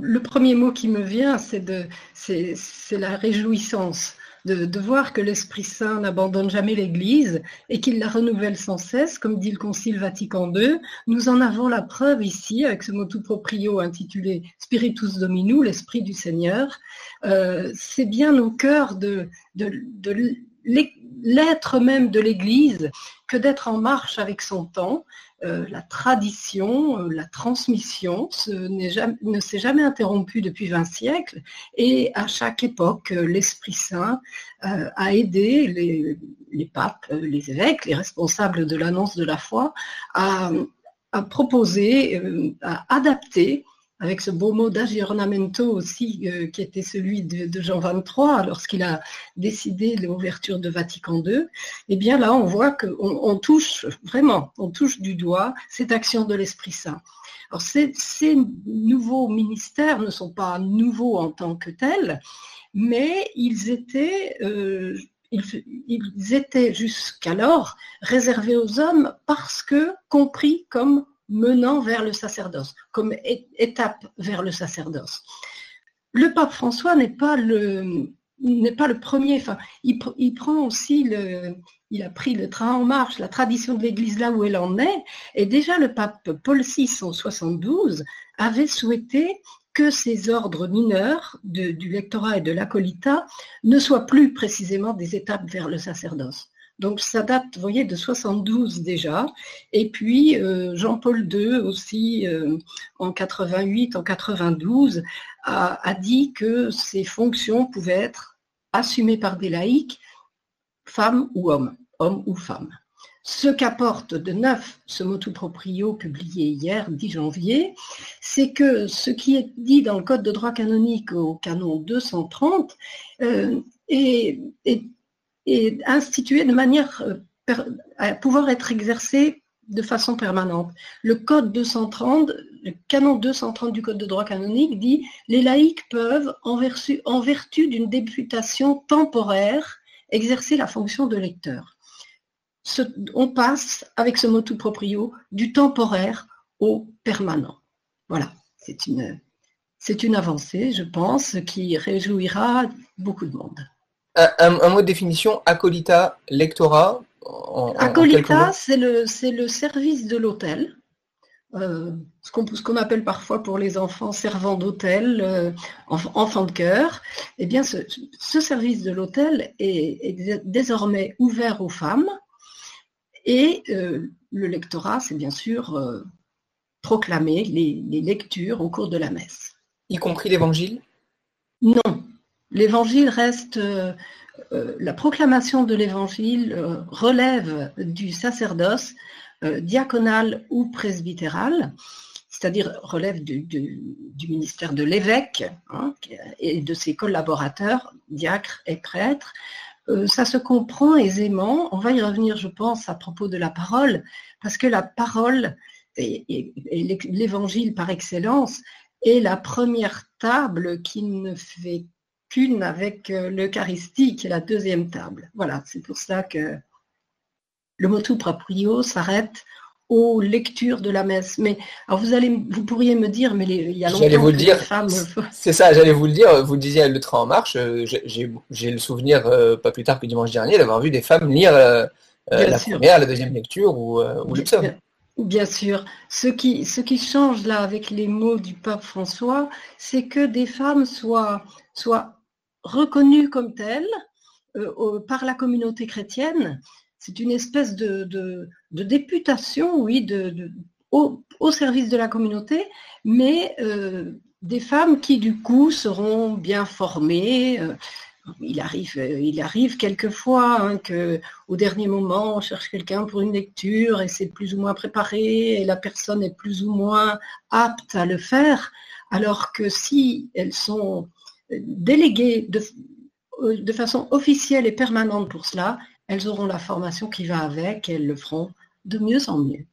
le premier mot qui me vient, c'est la réjouissance de, voir que l'Esprit Saint n'abandonne jamais l'Église et qu'il la renouvelle sans cesse, comme dit le Concile Vatican II. Nous en avons la preuve ici avec ce motu proprio intitulé Spiritus Dominu, l'Esprit du Seigneur. Euh, c'est bien au cœur de l'être même de l'Église que d'être en marche avec son temps. Euh, la tradition, euh, la transmission ne s'est jamais interrompue depuis 20 siècles et à chaque époque, euh, l'Esprit Saint a aidé les, papes, les évêques, les responsables de l'annonce de la foi à proposer, à adapter avec ce beau mot d'aggiornamento aussi, euh, qui était celui de, Jean XXIII lorsqu'il a décidé l'ouverture de Vatican II, eh bien là, on voit qu'on on touche vraiment, on touche du doigt cette action de l'Esprit Saint. Alors ces, ces, nouveaux ministères ne sont pas nouveaux en tant que tels, mais ils étaient, euh, ils étaient jusqu'alors réservés aux hommes parce que compris comme menant vers le sacerdoce, comme étape vers le sacerdoce. Le pape François n'est pas le premier. Il, prend aussi le, il a pris le train en marche, la tradition de l'Église là où elle en est. Et déjà le pape Paul VI en 72 avait souhaité que ces ordres mineurs du lectorat et de l'acolita ne soient plus précisément des étapes vers le sacerdoce. Donc ça date, vous voyez, de 72 déjà. Et puis euh, Jean-Paul II aussi, euh, en 88, en 92, a, a, dit que ces fonctions pouvaient être assumées par des laïcs, femmes ou hommes, hommes ou femmes. Ce qu'apporte de neuf ce motu proprio publié hier, 10 janvier, c'est que ce qui est dit dans le Code de droit canonique au canon 230 euh, est, est et institué de manière euh, à pouvoir être exercé de façon permanente. Le code 230, le canon 230 du code de droit canonique dit les laïcs peuvent, en vertu, en vertu d'une députation temporaire, exercer la fonction de lecteur. on passe, avec ce motu proprio, du temporaire au permanent. Voilà, c'est une, c'est une avancée, je pense, qui réjouira beaucoup de monde un, mot de définition, acolyta, lectorat. acolyta, c'est le, le service de l'hôtel. Euh, ce qu'on appelle parfois pour les enfants servant d'hôtel, euh, enfants de cœur, eh bien ce, service de l'hôtel est, désormais ouvert aux femmes et euh, le lectorat, c'est bien sûr proclamer les, lectures au cours de la messe. Y compris l'évangile? Non, L'évangile reste, euh, euh, la proclamation de l'évangile euh, relève du sacerdoce diaconal ou presbytéral, c'est-à-dire relève du, ministère de l'évêque hein, et de ses collaborateurs, diacres et prêtres. ça se comprend aisément. On va y revenir, je pense, à propos de la parole, parce que la parole et l'évangile par excellence est la première table qui ne fait avec euh, l'Eucharistie, qui est la deuxième table. Voilà, c'est pour ça que le motu proprio s'arrête aux lectures de la messe. Mais alors vous allez, vous pourriez me dire, mais il y a longtemps vous le dire. C'est ça, j'allais vous le dire. Vous le disiez, le train en marche. Euh, j'ai le souvenir, euh, pas plus tard que dimanche dernier, d'avoir vu des femmes lire la première, la deuxième lecture ou, ou le psaume. Bien sûr. Ce qui, ce qui change là avec les mots du pape François, c'est que des femmes soient, soient reconnu comme tel euh, par la communauté chrétienne. C'est une espèce de, députation, oui, de, au, service de la communauté, mais euh, des femmes qui du coup seront bien formées. Euh, il arrive, il arrive quelquefois hein, que au dernier moment on cherche quelqu'un pour une lecture et c'est plus ou moins préparé et la personne est plus ou moins apte à le faire, alors que si elles sont déléguées de, de façon officielle et permanente pour cela, elles auront la formation qui va avec et elles le feront de mieux en mieux.